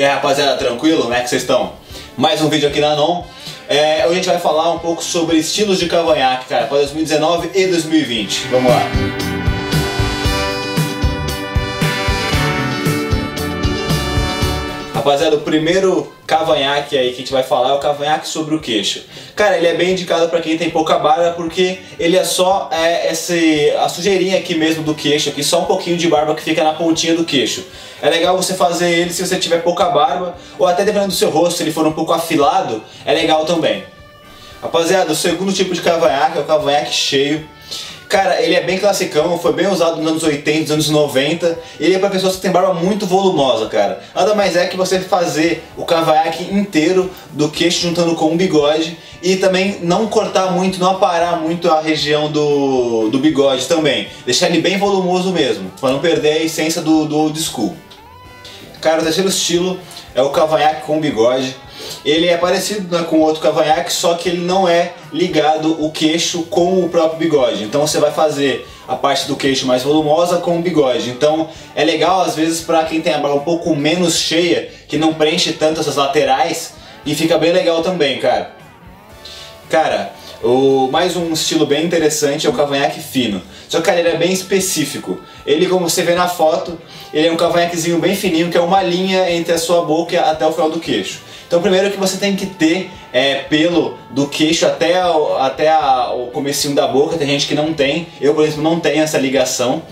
E aí rapaziada, tranquilo? Como é que vocês estão? Mais um vídeo aqui na Non. É, hoje a gente vai falar um pouco sobre estilos de cavanhaque, cara, para 2019 e 2020. Vamos lá. Rapaziada, o primeiro cavanhaque aí que a gente vai falar é o cavanhaque sobre o queixo. Cara, ele é bem indicado para quem tem pouca barba porque ele é só é, esse, a sujeirinha aqui mesmo do queixo, aqui só um pouquinho de barba que fica na pontinha do queixo. É legal você fazer ele se você tiver pouca barba ou até dependendo do seu rosto, se ele for um pouco afilado, é legal também. Rapaziada, o segundo tipo de cavanhaque é o cavanhaque cheio. Cara, ele é bem classicão, foi bem usado nos anos 80, nos anos 90. Ele é para pessoas que têm barba muito volumosa, cara. Nada mais é que você fazer o cavanhaque inteiro do queixo juntando com um bigode e também não cortar muito, não aparar muito a região do, do bigode também. Deixar ele bem volumoso mesmo, para não perder a essência do, do old school. Cara, o terceiro estilo é o cavanhaque com bigode. Ele é parecido né, com outro cavanhaque, só que ele não é ligado o queixo com o próprio bigode. Então você vai fazer a parte do queixo mais volumosa com o bigode. Então é legal às vezes para quem tem a barba um pouco menos cheia, que não preenche tanto essas laterais, e fica bem legal também, cara. Cara, o, mais um estilo bem interessante é o cavanhaque fino. Só que ele é bem específico. Ele, como você vê na foto, ele é um cavanhaquezinho bem fininho, que é uma linha entre a sua boca até o final do queixo. Então primeiro que você tem que ter é, pelo do queixo até, o, até a, o comecinho da boca, tem gente que não tem, eu por exemplo não tenho essa ligação.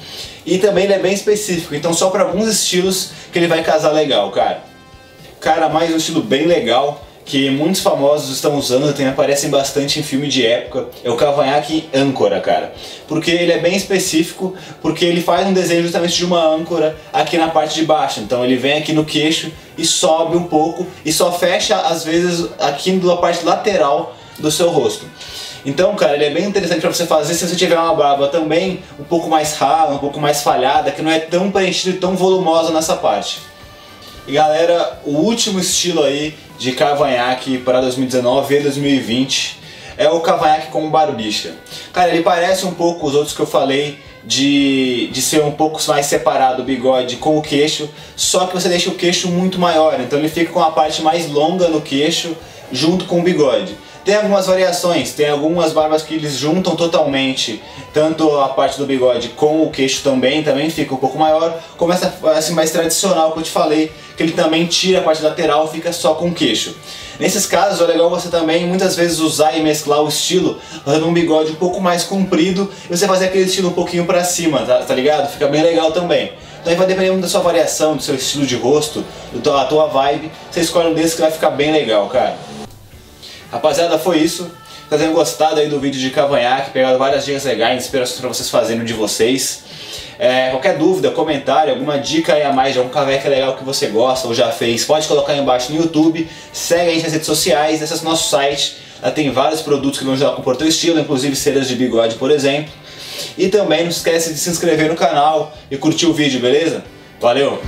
E também ele é bem específico, então só para alguns estilos que ele vai casar legal, cara. Cara, mais um estilo bem legal, que muitos famosos estão usando, também aparecem bastante em filme de época, é o cavanhaque âncora, cara. Porque ele é bem específico, porque ele faz um desenho justamente de uma âncora aqui na parte de baixo. Então ele vem aqui no queixo e sobe um pouco e só fecha às vezes aqui na parte lateral do seu rosto. Então, cara, ele é bem interessante para você fazer se você tiver uma barba também um pouco mais rala, um pouco mais falhada, que não é tão preenchida e tão volumosa nessa parte. E galera, o último estilo aí de cavanhaque para 2019 e 2020 é o cavanhaque com barbicha. Cara, ele parece um pouco os outros que eu falei de, de ser um pouco mais separado o bigode com o queixo, só que você deixa o queixo muito maior, então ele fica com a parte mais longa no queixo junto com o bigode. Tem algumas variações, tem algumas barbas que eles juntam totalmente, tanto a parte do bigode com o queixo também, também fica um pouco maior, como essa assim, mais tradicional que eu te falei, que ele também tira a parte lateral fica só com o queixo. Nesses casos é legal você também muitas vezes usar e mesclar o estilo, fazendo um bigode um pouco mais comprido e você fazer aquele estilo um pouquinho pra cima, tá, tá ligado? Fica bem legal também. Então aí vai depender muito da sua variação, do seu estilo de rosto, da tua vibe, você escolhe um desses que vai ficar bem legal, cara. Rapaziada, foi isso. Espero tenham gostado aí do vídeo de cavanhaque, pegado várias dicas legais, inspirações para vocês fazerem de vocês. É, qualquer dúvida, comentário, alguma dica aí a mais de algum cavanhaque legal que você gosta ou já fez, pode colocar aí embaixo no YouTube. Segue a gente nas redes sociais, acesse nosso site. Lá tem vários produtos que vão ajudar a compor teu estilo, inclusive ceras de bigode, por exemplo. E também não esquece de se inscrever no canal e curtir o vídeo, beleza? Valeu!